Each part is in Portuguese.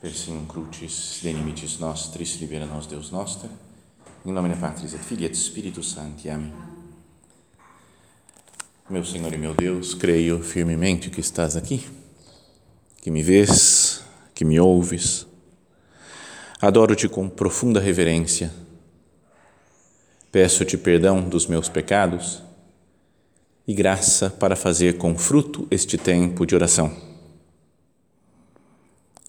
Persim crucis de limites nostris libera nos Deus noster. Em nome da Patris et Filii et Spiritus Sancti. Amém. Meu Senhor e meu Deus, creio firmemente que estás aqui, que me vês, que me ouves. Adoro-te com profunda reverência. Peço-te perdão dos meus pecados e graça para fazer com fruto este tempo de oração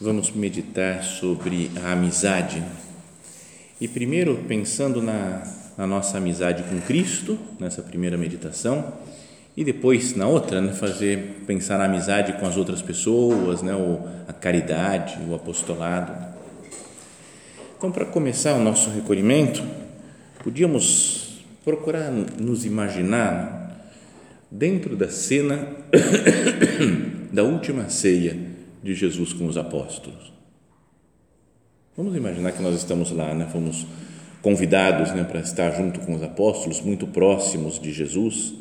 vamos meditar sobre a amizade. E primeiro, pensando na, na nossa amizade com Cristo, nessa primeira meditação, e depois, na outra, né, fazer pensar na amizade com as outras pessoas, né, ou a caridade, o apostolado. Então, para começar o nosso recolhimento, podíamos procurar nos imaginar dentro da cena da última ceia de Jesus com os apóstolos. Vamos imaginar que nós estamos lá, né? fomos convidados né, para estar junto com os apóstolos, muito próximos de Jesus,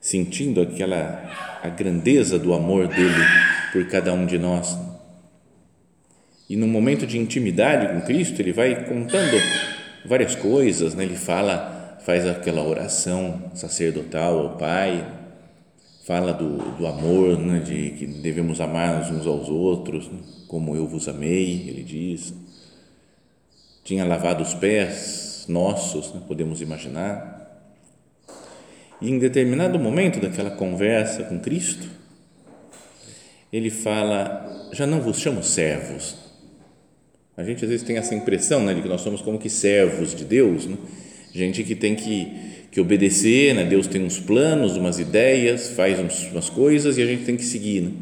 sentindo aquela a grandeza do amor dele por cada um de nós. E num momento de intimidade com Cristo, ele vai contando várias coisas, né? ele fala, faz aquela oração sacerdotal ao Pai, fala do, do amor, né, de que devemos amar uns aos outros, né, como eu vos amei, ele diz. Tinha lavado os pés nossos, né, podemos imaginar. E em determinado momento daquela conversa com Cristo, ele fala: Já não vos chamo servos. A gente às vezes tem essa impressão né, de que nós somos como que servos de Deus, né? gente que tem que que obedecer, né? Deus tem uns planos, umas ideias, faz umas coisas e a gente tem que seguir. Né?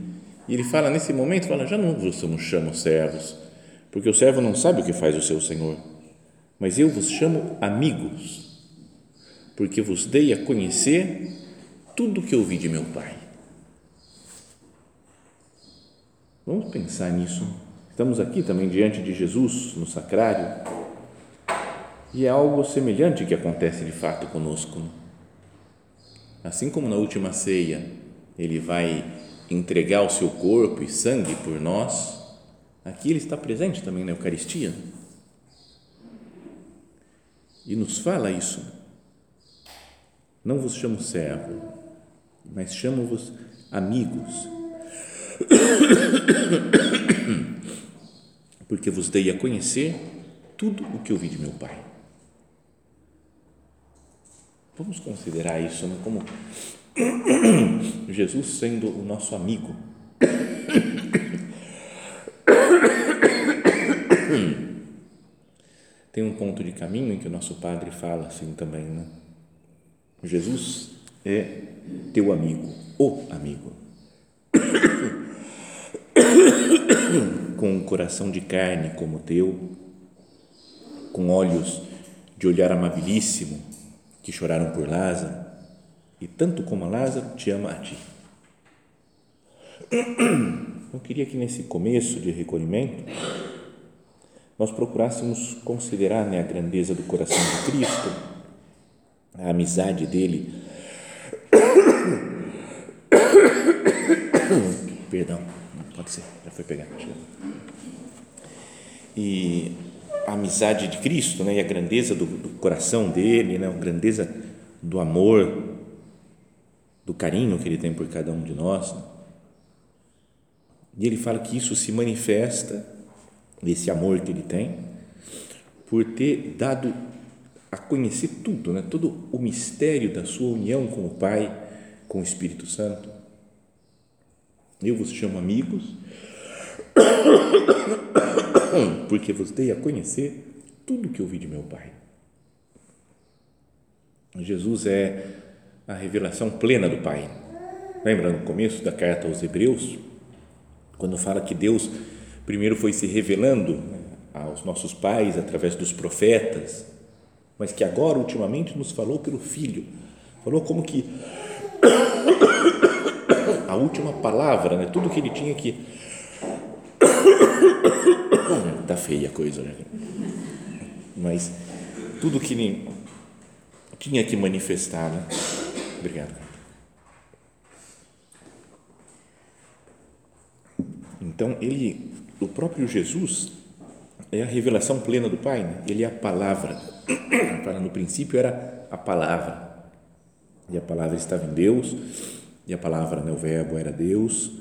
E ele fala nesse momento, fala, já não vos chamo servos, porque o servo não sabe o que faz o seu Senhor, mas eu vos chamo amigos, porque vos dei a conhecer tudo que ouvi de meu Pai. Vamos pensar nisso. Estamos aqui também diante de Jesus no sacrário e é algo semelhante que acontece de fato conosco. Assim como na última ceia, ele vai entregar o seu corpo e sangue por nós, aqui ele está presente também na Eucaristia. E nos fala isso. Não vos chamo servo, mas chamo-vos amigos. Porque vos dei a conhecer tudo o que ouvi de meu Pai. Vamos considerar isso né, como Jesus sendo o nosso amigo. Tem um ponto de caminho em que o nosso padre fala assim também, né? Jesus é teu amigo, o amigo. Com um coração de carne como o teu, com olhos de olhar amabilíssimo, que choraram por Lázaro, e tanto como Lázaro te ama a ti. Eu queria que nesse começo de recolhimento nós procurássemos considerar né, a grandeza do coração de Cristo, a amizade dele. Perdão, pode ser, já foi pegar. E a amizade de Cristo né, e a grandeza do, do coração dele, né, a grandeza do amor, do carinho que ele tem por cada um de nós. Né? E ele fala que isso se manifesta, esse amor que ele tem, por ter dado a conhecer tudo, né? todo o mistério da sua união com o Pai, com o Espírito Santo. Eu vos chamo amigos porque vos dei a conhecer tudo que ouvi de meu Pai. Jesus é a revelação plena do Pai. Lembra no começo da carta aos Hebreus, quando fala que Deus primeiro foi se revelando aos nossos pais através dos profetas, mas que agora, ultimamente, nos falou pelo Filho. Falou como que a última palavra, né? tudo que ele tinha que. Está feia a coisa, né? Mas tudo que ele tinha que manifestar. Né? Obrigado. Então, ele, o próprio Jesus é a revelação plena do Pai, né? ele é a palavra. No princípio era a palavra, e a palavra estava em Deus, e a palavra, né, o Verbo era Deus,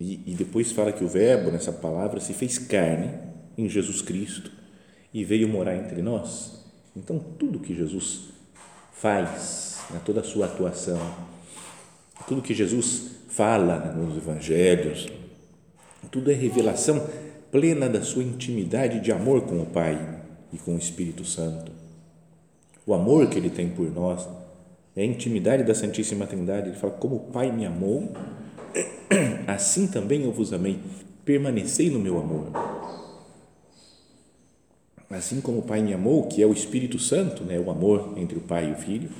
e, e depois fala que o Verbo, nessa palavra, se fez carne em Jesus Cristo e veio morar entre nós. Então, tudo que Jesus faz, né, toda a sua atuação, tudo que Jesus fala né, nos evangelhos, tudo é revelação plena da sua intimidade de amor com o Pai e com o Espírito Santo. O amor que ele tem por nós é a intimidade da Santíssima Trindade. Ele fala: Como o Pai me amou, assim também eu vos amei. Permanecei no meu amor. Assim como o Pai me amou, que é o Espírito Santo, né, o amor entre o Pai e o Filho,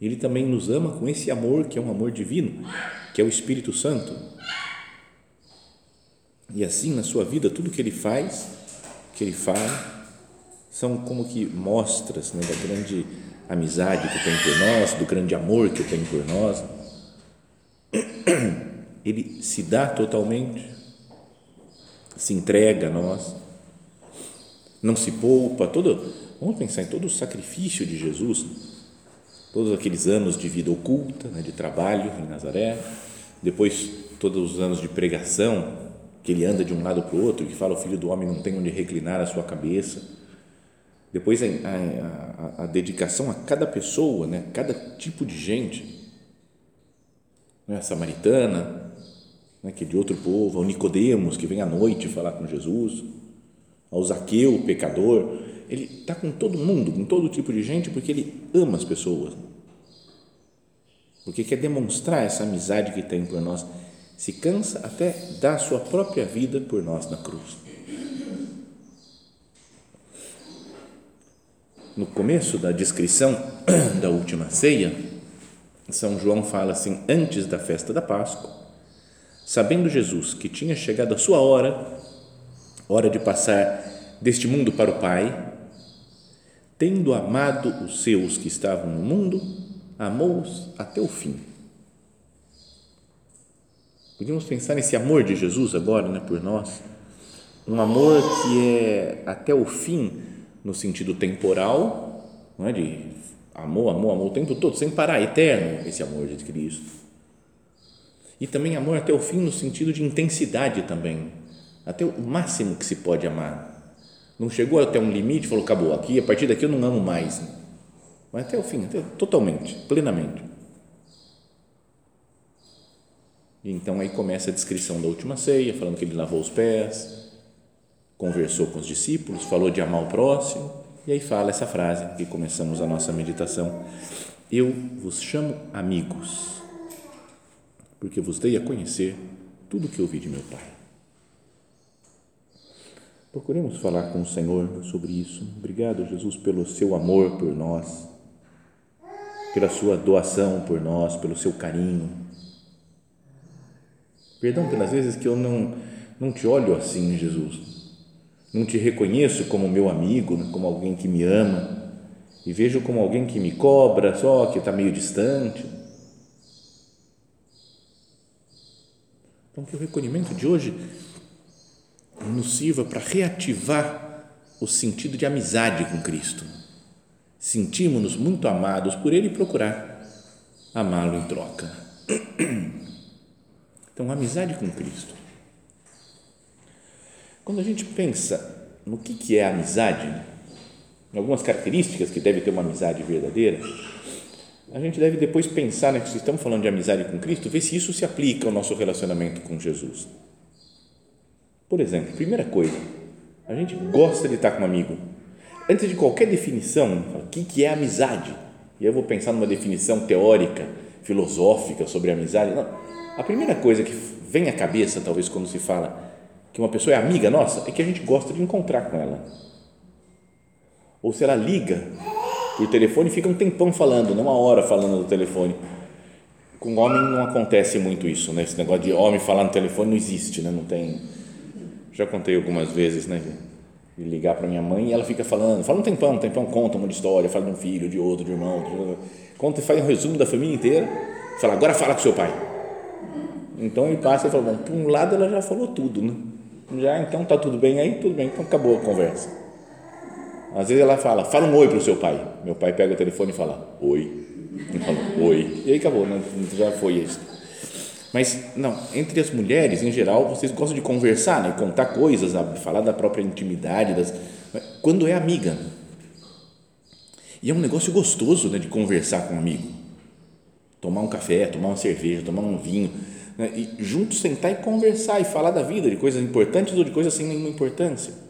ele também nos ama com esse amor que é um amor divino, que é o Espírito Santo. E assim, na sua vida, tudo que ele faz, que ele fala, são como que mostras né, da grande amizade que tem por nós, do grande amor que tem por nós. Ele se dá totalmente, se entrega a nós, não se poupa. Todo, vamos pensar em todo o sacrifício de Jesus, todos aqueles anos de vida oculta, né, de trabalho em Nazaré, depois todos os anos de pregação, que ele anda de um lado para o outro, que fala o filho do homem não tem onde reclinar a sua cabeça depois a, a, a, dedicação a cada pessoa, né? cada tipo de gente, né? a samaritana, né? que é de outro povo, ao Nicodemos, que vem à noite falar com Jesus, ao Zaqueu, pecador, ele está com todo mundo, com todo tipo de gente, porque ele ama as pessoas, porque quer demonstrar essa amizade que tem por nós, se cansa até dar sua própria vida por nós na cruz. no começo da descrição da última ceia, São João fala assim: antes da festa da Páscoa, sabendo Jesus que tinha chegado a sua hora, hora de passar deste mundo para o Pai, tendo amado os seus que estavam no mundo, amou-os até o fim. Podíamos pensar nesse amor de Jesus agora, né, por nós, um amor que é até o fim no sentido temporal, não é? de amor, amor, amor o tempo todo, sem parar, eterno esse amor de Cristo. E também amor até o fim no sentido de intensidade também, até o máximo que se pode amar. Não chegou até um limite, falou, acabou, aqui, a partir daqui eu não amo mais. Mas até o fim, até, totalmente, plenamente. E então aí começa a descrição da última ceia, falando que ele lavou os pés, conversou com os discípulos, falou de amar o próximo, e aí fala essa frase que começamos a nossa meditação: Eu vos chamo amigos, porque vos dei a conhecer tudo o que ouvi de meu Pai. Procuremos falar com o Senhor sobre isso. Obrigado, Jesus, pelo seu amor por nós, pela sua doação por nós, pelo seu carinho. Perdão pelas vezes que eu não, não te olho assim, Jesus não te reconheço como meu amigo, como alguém que me ama, e vejo como alguém que me cobra só, que está meio distante. Então, que o recolhimento de hoje nos sirva para reativar o sentido de amizade com Cristo. Sentimos-nos muito amados por Ele e procurar amá-lo em troca. Então, amizade com Cristo quando a gente pensa no que, é amizade, algumas características que deve ter uma amizade verdadeira, a gente deve depois pensar, né, que se estamos falando de amizade com Cristo, ver se isso se aplica ao nosso relacionamento com Jesus. Por exemplo, primeira coisa, a gente gosta de estar com um amigo. Antes de qualquer definição, o que, é amizade? E eu vou pensar numa definição teórica, filosófica sobre amizade. Não. A primeira coisa que vem à cabeça, talvez, quando se fala que uma pessoa é amiga nossa, é que a gente gosta de encontrar com ela. Ou se ela liga por telefone, fica um tempão falando, não uma hora falando no telefone. Com homem não acontece muito isso, né? Esse negócio de homem falar no telefone não existe, né? Não tem. Já contei algumas vezes, né? De ligar para minha mãe e ela fica falando, fala um tempão, um tempão, conta uma história, fala de um filho, de outro, de irmão, de... conta e faz um resumo da família inteira. Fala, agora fala com seu pai. Então ele passa e fala, bom, por um lado ela já falou tudo, né? Já, então tá tudo bem aí, tudo bem, então acabou a conversa. Às vezes ela fala, fala um oi para o seu pai. Meu pai pega o telefone e fala, oi. E fala, oi. E aí acabou, né? já foi isso. Mas, não, entre as mulheres, em geral, vocês gostam de conversar, né? contar coisas, falar da própria intimidade, das, quando é amiga. E é um negócio gostoso né, de conversar com um amigo. Tomar um café, tomar uma cerveja, tomar um vinho né? e juntos sentar e conversar e falar da vida, de coisas importantes ou de coisas sem nenhuma importância.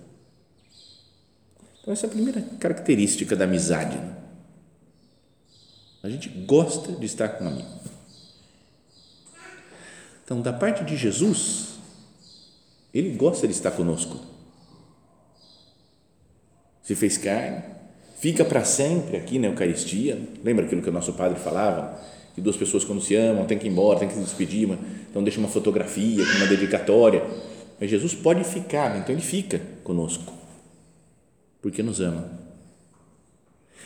Então, essa é a primeira característica da amizade. Né? A gente gosta de estar com um amigo. Então, da parte de Jesus, ele gosta de estar conosco. Se fez carne, fica para sempre aqui na Eucaristia. Lembra aquilo que o nosso padre falava? que duas pessoas quando se amam tem que ir embora, tem que se despedir, então deixa uma fotografia, uma dedicatória. Mas Jesus pode ficar, então ele fica conosco, porque nos ama.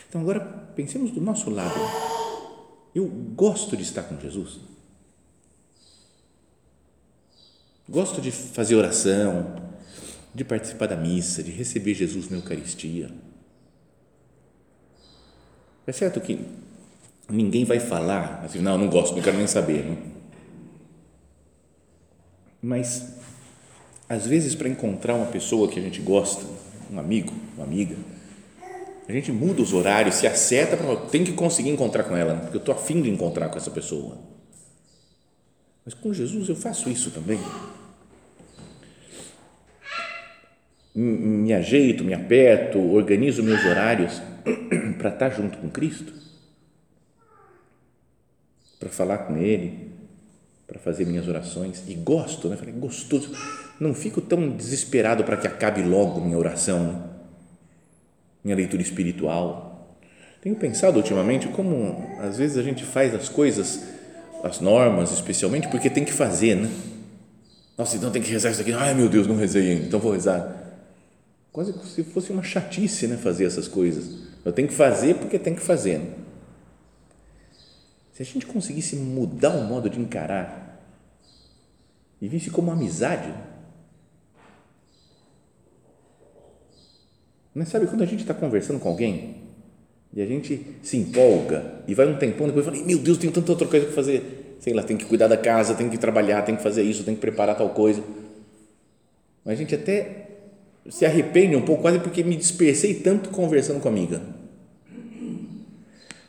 Então agora pensemos do nosso lado. Eu gosto de estar com Jesus. Gosto de fazer oração, de participar da missa, de receber Jesus na Eucaristia. É certo que ninguém vai falar assim, não, não gosto, não quero nem saber. Não? Mas, às vezes, para encontrar uma pessoa que a gente gosta, um amigo, uma amiga, a gente muda os horários, se acerta, para tem que conseguir encontrar com ela, porque eu estou afim de encontrar com essa pessoa. Mas com Jesus eu faço isso também. Me ajeito, me aperto, organizo meus horários para estar junto com Cristo para falar com Ele, para fazer minhas orações e gosto, né? Falei, gostoso. Não fico tão desesperado para que acabe logo minha oração, né? Minha leitura espiritual. Tenho pensado ultimamente como às vezes a gente faz as coisas, as normas, especialmente porque tem que fazer, né? Nossa, então tem que rezar isso aqui. Ai meu Deus, não rezei então vou rezar. Quase como se fosse uma chatice, né? Fazer essas coisas. Eu tenho que fazer porque tem que fazer. Né? Se a gente conseguisse mudar o modo de encarar e visse como amizade, mas sabe quando a gente está conversando com alguém e a gente se empolga e vai um tempão depois fala, meu Deus, tenho tanta outra coisa para fazer, sei lá, tem que cuidar da casa, tem que trabalhar, tem que fazer isso, tem que preparar tal coisa, mas a gente até se arrepende um pouco, quase porque me dispersei tanto conversando com a amiga.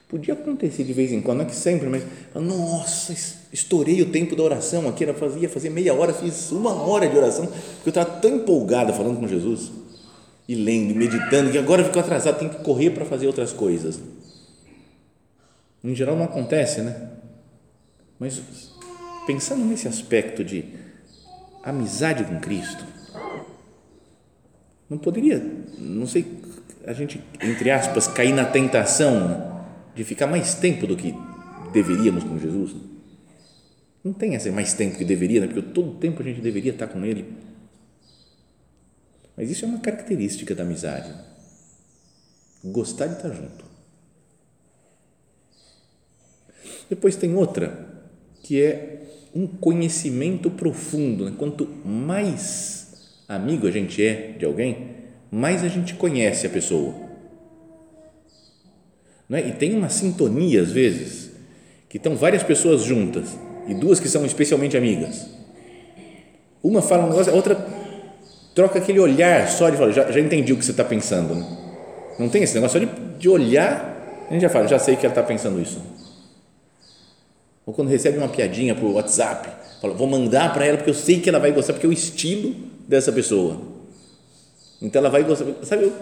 Podia acontecer de vez em quando, não é que sempre, mas nossa, estourei o tempo da oração aqui, era fazia fazer meia hora, fiz uma hora de oração, porque eu estava tão empolgado falando com Jesus e lendo, e meditando, que agora ficou atrasado, tem que correr para fazer outras coisas. Em geral não acontece, né? Mas pensando nesse aspecto de amizade com Cristo, não poderia, não sei, a gente, entre aspas, cair na tentação de ficar mais tempo do que deveríamos com Jesus. Não tem esse mais tempo que deveria, né? porque todo tempo a gente deveria estar com Ele. Mas isso é uma característica da amizade. Gostar de estar junto. Depois tem outra, que é um conhecimento profundo. Né? Quanto mais amigo a gente é de alguém, mais a gente conhece a pessoa não é? E tem uma sintonia, às vezes, que estão várias pessoas juntas e duas que são especialmente amigas. Uma fala um negócio, a outra troca aquele olhar só de falar, já, já entendi o que você está pensando. Né? Não tem esse negócio só de, de olhar, a gente já fala, já sei que ela está pensando isso. Ou quando recebe uma piadinha por WhatsApp, fala, vou mandar para ela porque eu sei que ela vai gostar, porque é o estilo dessa pessoa. Então ela vai gostar. Sabe, eu,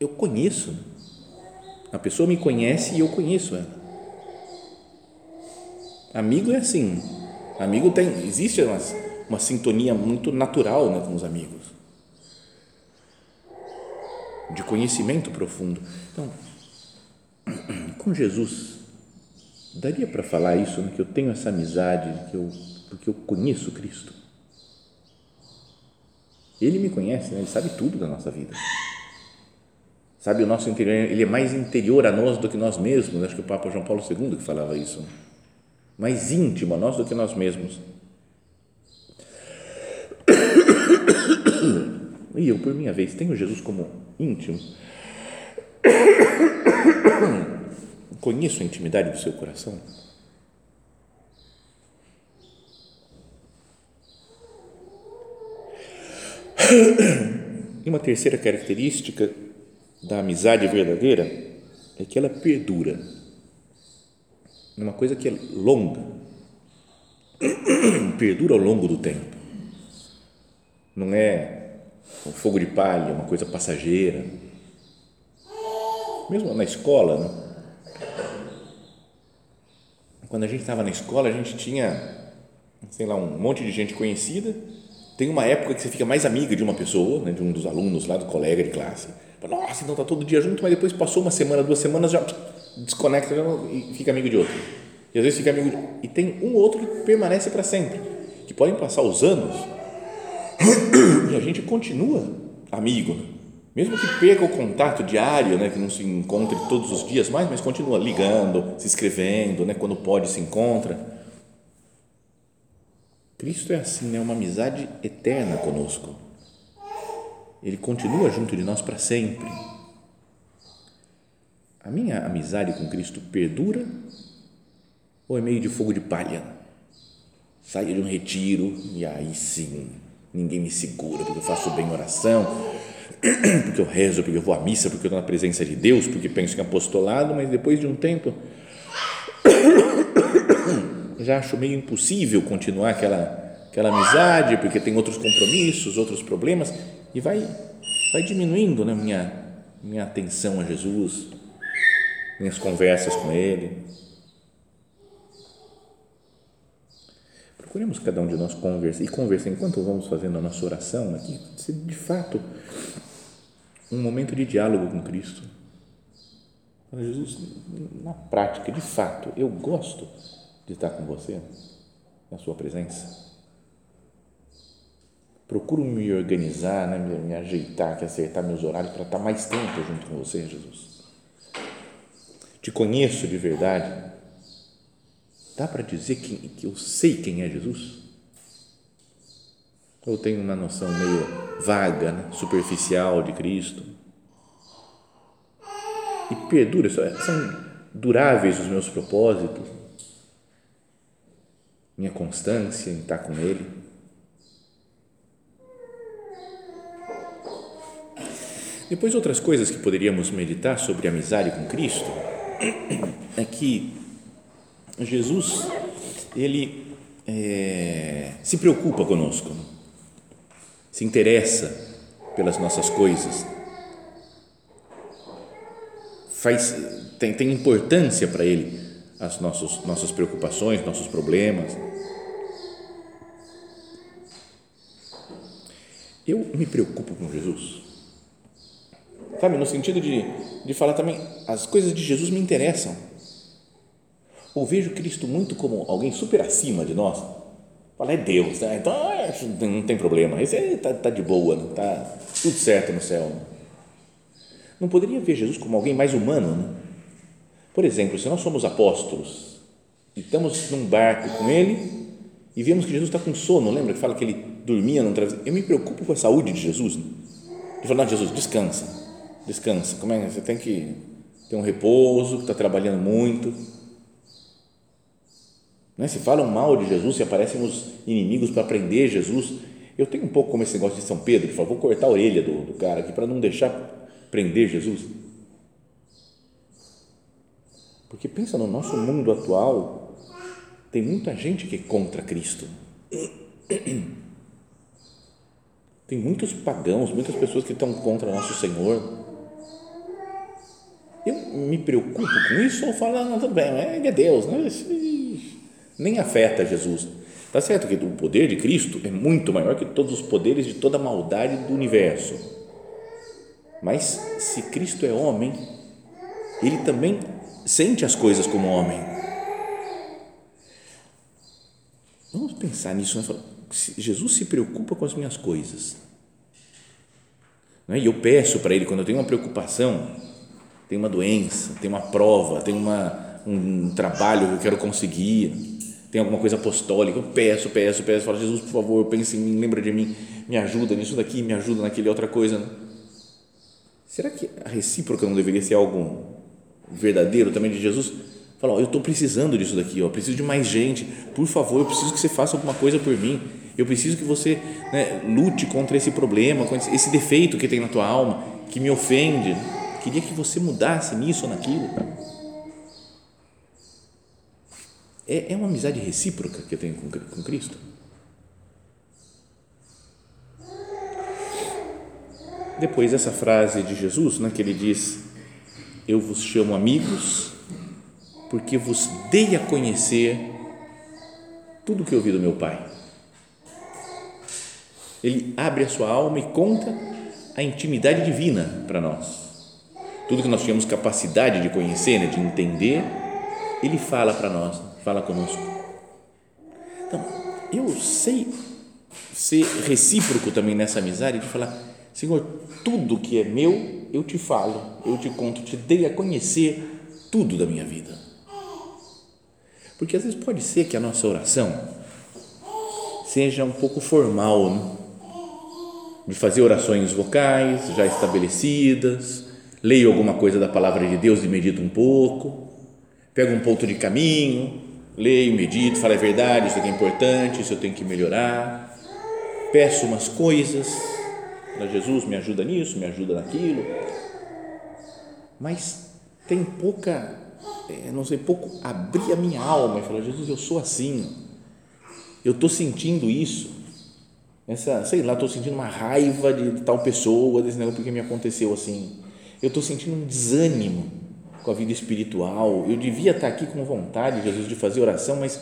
eu conheço a pessoa me conhece e eu conheço ela. Amigo é assim. Amigo tem, existe umas uma sintonia muito natural né, com os amigos, de conhecimento profundo. Então, com Jesus, daria para falar isso, né, que eu tenho essa amizade, que eu, porque eu conheço Cristo. Ele me conhece, né? ele sabe tudo da nossa vida. Sabe, o nosso interior, ele é mais interior a nós do que nós mesmos. Acho que o Papa João Paulo II que falava isso. Né? Mais íntimo a nós do que nós mesmos. E eu, por minha vez, tenho Jesus como íntimo. Conheço a intimidade do seu coração. E uma terceira característica da amizade verdadeira é que ela perdura. Uma coisa que é longa, perdura ao longo do tempo. Não é um fogo de palha, uma coisa passageira. Mesmo na escola, né? quando a gente estava na escola, a gente tinha, sei lá, um monte de gente conhecida. Tem uma época que você fica mais amiga de uma pessoa, né, de um dos alunos lá, do colega de classe. Nossa, então tá todo dia junto, mas depois passou uma semana, duas semanas, já desconecta e fica amigo de outro. E às vezes fica amigo de, E tem um outro que permanece para sempre. Que podem passar os anos e a gente continua amigo. Mesmo que perca o contato diário, né, que não se encontre todos os dias mais, mas continua ligando, se escrevendo, né, quando pode se encontra. Cristo é assim, é né, uma amizade eterna conosco. Ele continua junto de nós para sempre. A minha amizade com Cristo perdura ou é meio de fogo de palha? Saio de um retiro e aí sim, ninguém me segura, porque eu faço bem oração, porque eu rezo, porque eu vou à missa, porque eu estou na presença de Deus, porque penso em apostolado, mas depois de um tempo já acho meio impossível continuar aquela, aquela amizade, porque tem outros compromissos, outros problemas, e vai, vai diminuindo né, minha, minha atenção a Jesus, minhas conversas com Ele. Procuremos cada um de nós conversar e conversar enquanto vamos fazendo a nossa oração aqui, se de fato um momento de diálogo com Cristo. Jesus, na prática, de fato, eu gosto de estar com você, na sua presença. Procuro me organizar, né, me, me ajeitar, que acertar meus horários para estar mais tempo junto com você, Jesus. Te conheço de verdade. Dá para dizer que, que eu sei quem é Jesus? Ou tenho uma noção meio vaga, né, superficial de Cristo? E perdura, são duráveis os meus propósitos, minha constância em estar com Ele. Depois, outras coisas que poderíamos meditar sobre amizade com Cristo é que Jesus, ele é, se preocupa conosco, se interessa pelas nossas coisas, faz, tem, tem importância para ele as nossos, nossas preocupações, nossos problemas. Eu me preocupo com Jesus sabe? No sentido de, de falar também, as coisas de Jesus me interessam. Ou vejo Cristo muito como alguém super acima de nós. Fala, é Deus, né? então não tem problema, esse está tá de boa, está né? tudo certo no céu. Não poderia ver Jesus como alguém mais humano, né? Por exemplo, se nós somos apóstolos e estamos num barco com ele e vemos que Jesus está com sono, lembra que fala que ele dormia no travesseiro? Eu me preocupo com a saúde de Jesus. Né? Eu falo, não, Jesus, descansa descansa. Como é? Você tem que ter um repouso, está trabalhando muito. Né? Se falam mal de Jesus, se aparecem os inimigos para prender Jesus. Eu tenho um pouco como esse negócio de São Pedro, que fala, vou cortar a orelha do, do cara aqui para não deixar prender Jesus. Porque pensa no nosso mundo atual, tem muita gente que é contra Cristo. Tem muitos pagãos, muitas pessoas que estão contra nosso Senhor eu me preocupo com isso ou falo, não, tudo bem, é Deus, né? Nem afeta Jesus. Tá certo que o poder de Cristo é muito maior que todos os poderes de toda a maldade do universo. Mas se Cristo é homem, ele também sente as coisas como homem. Vamos pensar nisso. Né? Jesus se preocupa com as minhas coisas. Né? E eu peço para Ele, quando eu tenho uma preocupação, tem uma doença, tem uma prova, tem uma, um trabalho que eu quero conseguir, tem alguma coisa apostólica, eu peço, peço, peço, falo, Jesus, por favor, pense em mim, lembra de mim, me ajuda nisso daqui, me ajuda naquele outra coisa. Será que a recíproca não deveria ser algo verdadeiro também de Jesus? Fala, eu estou precisando disso daqui, ó, preciso de mais gente, por favor, eu preciso que você faça alguma coisa por mim, eu preciso que você né, lute contra esse problema, contra esse defeito que tem na tua alma, que me ofende, queria que você mudasse nisso ou naquilo. É, é uma amizade recíproca que eu tenho com, com Cristo. Depois essa frase de Jesus, né, que ele diz: Eu vos chamo amigos, porque vos dei a conhecer tudo que ouvi do meu Pai. Ele abre a sua alma e conta a intimidade divina para nós. Tudo que nós tínhamos capacidade de conhecer, né, de entender, ele fala para nós, fala conosco. Então, eu sei ser recíproco também nessa amizade de falar, Senhor, tudo que é meu, eu te falo, eu te conto, te dei a conhecer tudo da minha vida. Porque às vezes pode ser que a nossa oração seja um pouco formal, né? de fazer orações vocais já estabelecidas, leio alguma coisa da palavra de Deus e medito um pouco, pego um ponto de caminho, leio, medito, falo a verdade, isso aqui é importante, isso eu tenho que melhorar, peço umas coisas. Para Jesus, me ajuda nisso, me ajuda naquilo, mas tem pouca, é, não sei, pouco abrir a minha alma e falar, Jesus, eu sou assim, eu estou sentindo isso, essa, sei lá, estou sentindo uma raiva de tal pessoa, desse negócio porque me aconteceu assim, eu estou sentindo um desânimo com a vida espiritual, eu devia estar aqui com vontade, Jesus, de fazer oração, mas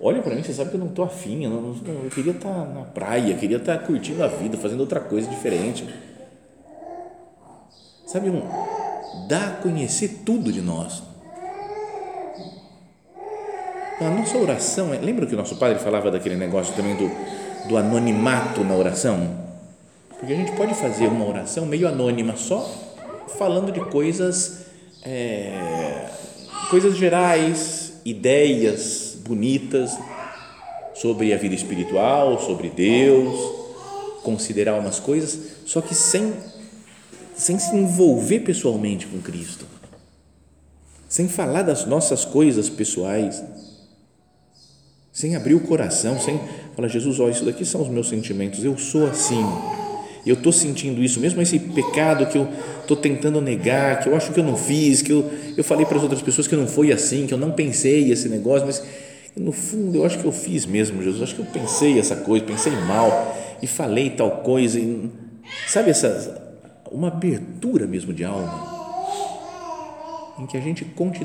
olha para mim, você sabe que eu não estou afim, eu, não, eu queria estar na praia, queria estar curtindo a vida, fazendo outra coisa diferente. Sabe, um, dá a conhecer tudo de nós. A nossa oração, é, lembra que o nosso padre falava daquele negócio também do, do anonimato na oração? Porque a gente pode fazer uma oração meio anônima, só falando de coisas, é, coisas gerais, ideias bonitas sobre a vida espiritual, sobre Deus, considerar umas coisas, só que sem, sem se envolver pessoalmente com Cristo, sem falar das nossas coisas pessoais, sem abrir o coração, sem falar, Jesus, ó, isso daqui são os meus sentimentos, eu sou assim eu estou sentindo isso, mesmo esse pecado que eu estou tentando negar, que eu acho que eu não fiz, que eu, eu falei para as outras pessoas que não foi assim, que eu não pensei esse negócio, mas no fundo eu acho que eu fiz mesmo, Jesus, acho que eu pensei essa coisa, pensei mal e falei tal coisa, e, sabe essa uma abertura mesmo de alma em que a gente conte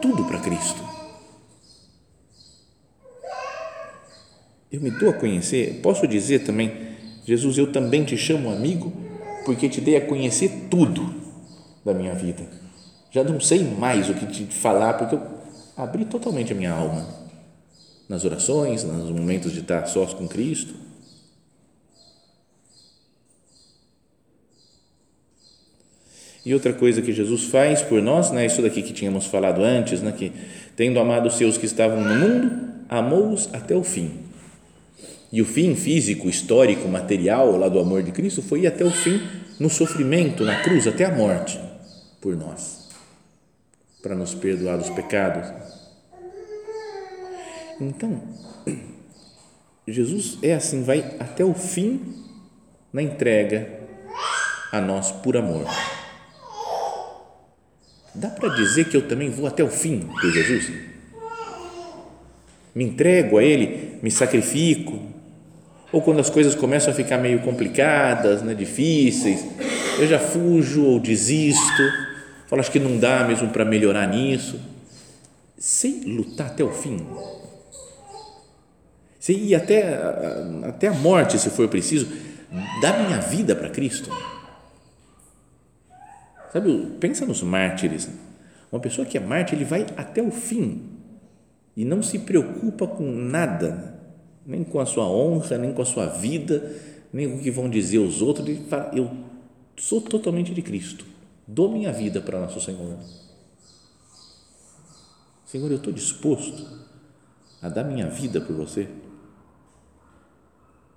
tudo para Cristo. Eu me dou a conhecer, posso dizer também Jesus, eu também te chamo amigo, porque te dei a conhecer tudo da minha vida. Já não sei mais o que te falar, porque eu abri totalmente a minha alma nas orações, nos momentos de estar sós com Cristo. E outra coisa que Jesus faz por nós, né, isso daqui que tínhamos falado antes, né, que tendo amado os seus que estavam no mundo, amou-os até o fim. E o fim físico, histórico, material lá do amor de Cristo foi ir até o fim no sofrimento, na cruz, até a morte por nós, para nos perdoar dos pecados. Então, Jesus é assim, vai até o fim na entrega a nós por amor. Dá para dizer que eu também vou até o fim por Jesus? Me entrego a Ele, me sacrifico, ou quando as coisas começam a ficar meio complicadas, né, difíceis, eu já fujo ou desisto, falo, acho que não dá mesmo para melhorar nisso, sem lutar até o fim, e até, até a morte, se for preciso, dar minha vida para Cristo. Sabe, pensa nos mártires. Uma pessoa que é mártir, ele vai até o fim e não se preocupa com nada, nem com a sua honra, nem com a sua vida, nem com o que vão dizer os outros. Fala, eu sou totalmente de Cristo, dou minha vida para nosso Senhor. Senhor, eu estou disposto a dar minha vida por você.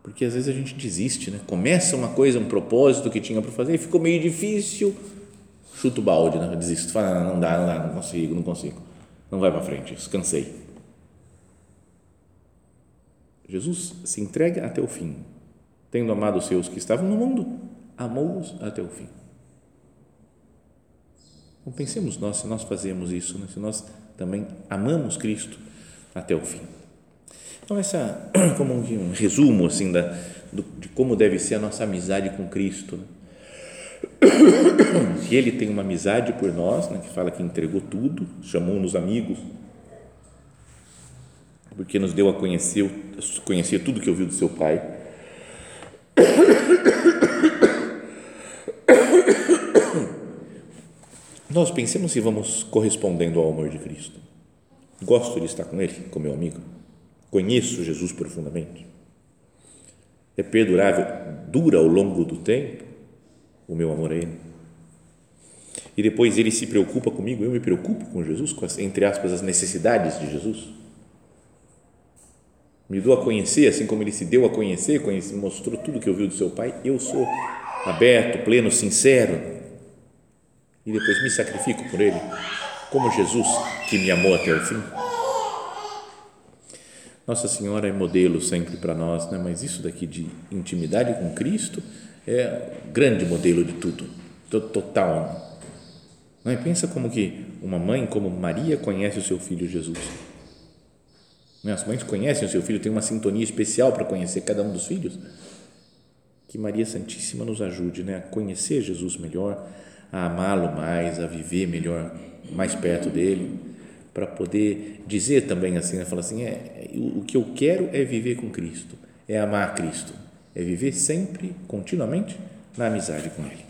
Porque às vezes a gente desiste, né? Começa uma coisa, um propósito que tinha para fazer e ficou meio difícil, chuta o balde, né? desisto, fala, não, dá, não dá, não consigo, não consigo, não vai para frente, cansei. Jesus se entrega até o fim, tendo amado os seus que estavam no mundo, amou-os até o fim. Então pensemos nós se nós fazemos isso, né? se nós também amamos Cristo até o fim. Então essa como um, resumo assim da do, de como deve ser a nossa amizade com Cristo. Né? Se Ele tem uma amizade por nós, né? que fala que entregou tudo, chamou-nos amigos, porque nos deu a conhecer conhecer tudo que ouviu do seu Pai. Nós pensemos se vamos correspondendo ao amor de Cristo. Gosto de estar com Ele, com meu amigo. Conheço Jesus profundamente. É perdurável, dura ao longo do tempo o meu amor a Ele. E depois Ele se preocupa comigo, eu me preocupo com Jesus, com as, entre aspas, as necessidades de Jesus. Me dou a conhecer, assim como Ele se deu a conhecer, conhece, mostrou tudo que eu vi do seu Pai. Eu sou aberto, pleno, sincero e depois me sacrifico por Ele, como Jesus que me amou até o fim. Nossa Senhora é modelo sempre para nós, né? mas isso daqui de intimidade com Cristo é grande modelo de tudo, total. Não é? Pensa como que uma mãe como Maria conhece o seu filho Jesus. Né? As mães conhecem o seu filho, tem uma sintonia especial para conhecer cada um dos filhos. Que Maria Santíssima nos ajude né? a conhecer Jesus melhor, a amá-lo mais, a viver melhor, mais perto dele, para poder dizer também assim, né? falar assim, é, o que eu quero é viver com Cristo, é amar Cristo, é viver sempre, continuamente, na amizade com Ele.